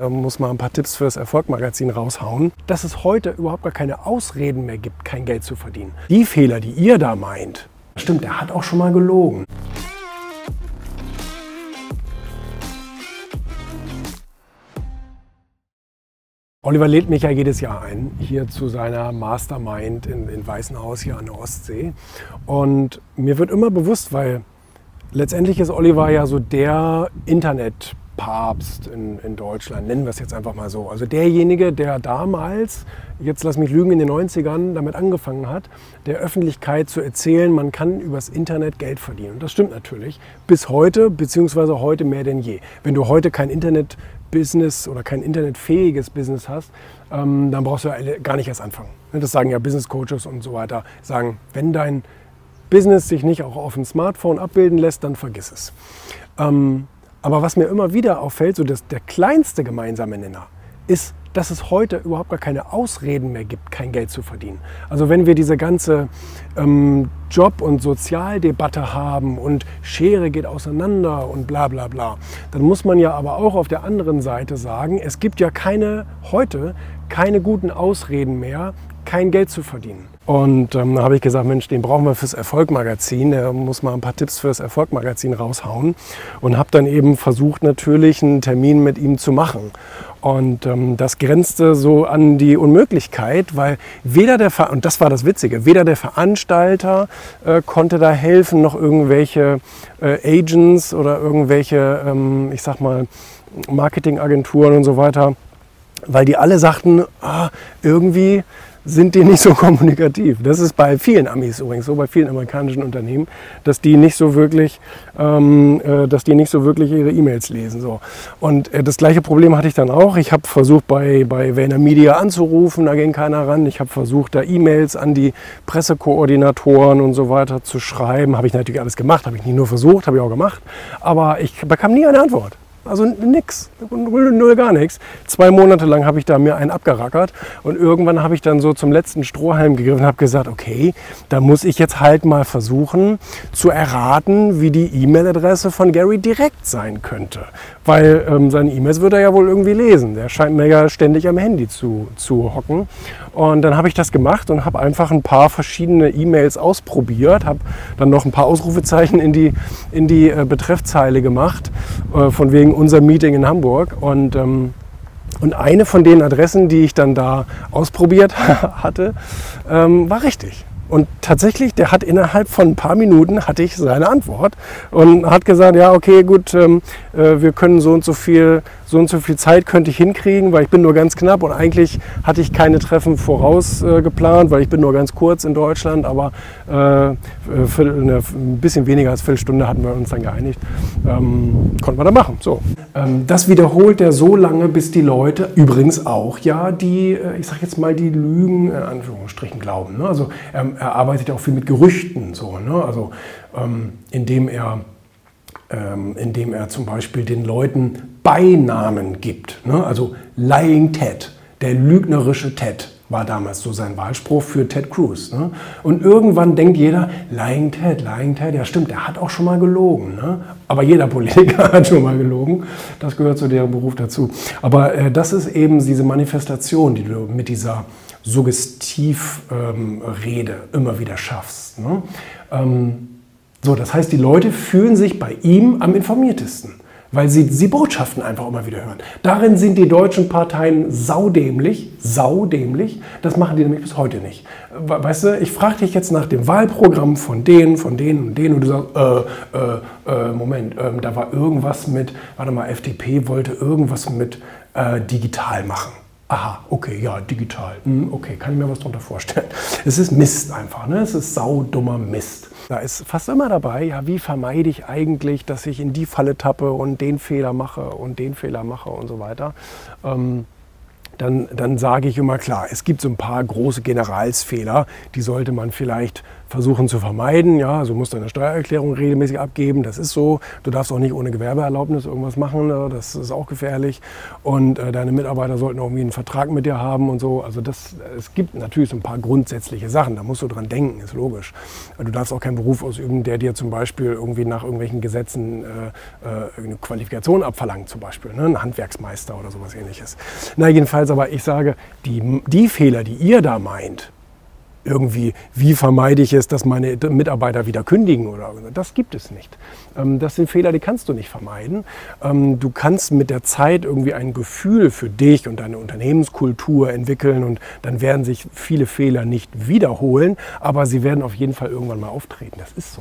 Da muss man ein paar Tipps für das Erfolgmagazin raushauen, dass es heute überhaupt gar keine Ausreden mehr gibt, kein Geld zu verdienen. Die Fehler, die ihr da meint, stimmt, der hat auch schon mal gelogen. Oliver lädt mich ja jedes Jahr ein, hier zu seiner Mastermind in, in Weißenhaus hier an der Ostsee. Und mir wird immer bewusst, weil letztendlich ist Oliver ja so der Internet- Papst in, in, Deutschland, nennen wir es jetzt einfach mal so. Also derjenige, der damals, jetzt lass mich lügen, in den 90ern damit angefangen hat, der Öffentlichkeit zu erzählen, man kann übers Internet Geld verdienen. Und das stimmt natürlich. Bis heute, beziehungsweise heute mehr denn je. Wenn du heute kein Internet-Business oder kein internetfähiges Business hast, ähm, dann brauchst du ja gar nicht erst anfangen. Das sagen ja Business Coaches und so weiter, sagen, wenn dein Business sich nicht auch auf dem Smartphone abbilden lässt, dann vergiss es. Ähm, aber was mir immer wieder auffällt, so dass der kleinste gemeinsame Nenner ist, dass es heute überhaupt gar keine Ausreden mehr gibt, kein Geld zu verdienen. Also wenn wir diese ganze ähm, Job- und Sozialdebatte haben und Schere geht auseinander und bla bla bla, dann muss man ja aber auch auf der anderen Seite sagen, es gibt ja keine heute keine guten Ausreden mehr, kein Geld zu verdienen. Und ähm, da habe ich gesagt, Mensch, den brauchen wir fürs Erfolgmagazin. Der muss mal ein paar Tipps fürs Erfolgmagazin raushauen. Und habe dann eben versucht, natürlich einen Termin mit ihm zu machen. Und ähm, das grenzte so an die Unmöglichkeit, weil weder der, Ver und das war das Witzige, weder der Veranstalter äh, konnte da helfen, noch irgendwelche äh, Agents oder irgendwelche, ähm, ich sag mal, Marketingagenturen und so weiter, weil die alle sagten, ah, irgendwie sind die nicht so kommunikativ. Das ist bei vielen Amis übrigens so, bei vielen amerikanischen Unternehmen, dass die nicht so wirklich, ähm, äh, dass die nicht so wirklich ihre E-Mails lesen. So. Und äh, das gleiche Problem hatte ich dann auch. Ich habe versucht, bei, bei Vayner Media anzurufen, da ging keiner ran. Ich habe versucht, da E-Mails an die Pressekoordinatoren und so weiter zu schreiben. Habe ich natürlich alles gemacht, habe ich nicht nur versucht, habe ich auch gemacht. Aber ich bekam nie eine Antwort. Also nix, null, null gar nichts. Zwei Monate lang habe ich da mir einen abgerackert und irgendwann habe ich dann so zum letzten Strohhalm gegriffen und habe gesagt, okay, da muss ich jetzt halt mal versuchen zu erraten, wie die E-Mail-Adresse von Gary direkt sein könnte. Weil ähm, seine E-Mails würde er ja wohl irgendwie lesen. Der scheint mir ja ständig am Handy zu, zu hocken. Und dann habe ich das gemacht und habe einfach ein paar verschiedene E-Mails ausprobiert, habe dann noch ein paar Ausrufezeichen in die, in die äh, Betreffzeile gemacht, äh, von wegen unser Meeting in Hamburg. Und, ähm, und eine von den Adressen, die ich dann da ausprobiert hatte, ähm, war richtig. Und tatsächlich, der hat innerhalb von ein paar Minuten hatte ich seine Antwort und hat gesagt, ja, okay, gut, ähm, äh, wir können so und so viel, so und so viel Zeit könnte ich hinkriegen, weil ich bin nur ganz knapp und eigentlich hatte ich keine Treffen voraus äh, geplant, weil ich bin nur ganz kurz in Deutschland, aber äh, für eine, ein bisschen weniger als Viertelstunde hatten wir uns dann geeinigt. Ähm, konnten wir dann machen. So. Ähm, das wiederholt er so lange, bis die Leute, übrigens auch ja, die, äh, ich sag jetzt mal, die Lügen in Anführungsstrichen glauben. Ne? Also ähm, er arbeitet ja auch viel mit Gerüchten, so, ne? also ähm, indem er ähm, indem er zum Beispiel den Leuten Beinamen gibt. Ne? Also Lying Ted, der lügnerische Ted war damals so sein Wahlspruch für Ted Cruz. Ne? Und irgendwann denkt jeder, Lying Ted, Lying Ted, ja stimmt, der hat auch schon mal gelogen. Ne? Aber jeder Politiker hat schon mal gelogen. Das gehört zu deren Beruf dazu. Aber äh, das ist eben diese Manifestation, die du mit dieser Suggestivrede ähm, immer wieder schaffst. Ne? Ähm, so, das heißt, die Leute fühlen sich bei ihm am informiertesten, weil sie die Botschaften einfach immer wieder hören. Darin sind die deutschen Parteien saudämlich, saudämlich. Das machen die nämlich bis heute nicht. Weißt du, ich frage dich jetzt nach dem Wahlprogramm von denen, von denen und denen und du sagst, äh, äh, äh, Moment, ähm, da war irgendwas mit, warte mal, FDP wollte irgendwas mit äh, digital machen. Aha, okay, ja, digital. Hm, okay, kann ich mir was darunter vorstellen. Es ist Mist einfach, ne? Es ist saudummer Mist. Da ist fast immer dabei, ja, wie vermeide ich eigentlich, dass ich in die Falle tappe und den Fehler mache und den Fehler mache und so weiter. Ähm, dann, dann sage ich immer klar, es gibt so ein paar große Generalsfehler, die sollte man vielleicht versuchen zu vermeiden. Ja, also musst deine Steuererklärung regelmäßig abgeben. Das ist so. Du darfst auch nicht ohne Gewerbeerlaubnis irgendwas machen. Ne? Das ist auch gefährlich. Und äh, deine Mitarbeiter sollten irgendwie einen Vertrag mit dir haben und so. Also das, es gibt natürlich so ein paar grundsätzliche Sachen. Da musst du dran denken, ist logisch. Du darfst auch keinen Beruf ausüben, der dir zum Beispiel irgendwie nach irgendwelchen Gesetzen äh, äh eine Qualifikation abverlangt, zum Beispiel. Ne? Ein Handwerksmeister oder sowas ähnliches. Na, jedenfalls aber, ich sage, die, die Fehler, die ihr da meint, irgendwie, wie vermeide ich es, dass meine Mitarbeiter wieder kündigen oder das gibt es nicht. Ähm, das sind Fehler, die kannst du nicht vermeiden. Ähm, du kannst mit der Zeit irgendwie ein Gefühl für dich und deine Unternehmenskultur entwickeln und dann werden sich viele Fehler nicht wiederholen, aber sie werden auf jeden Fall irgendwann mal auftreten. Das ist so.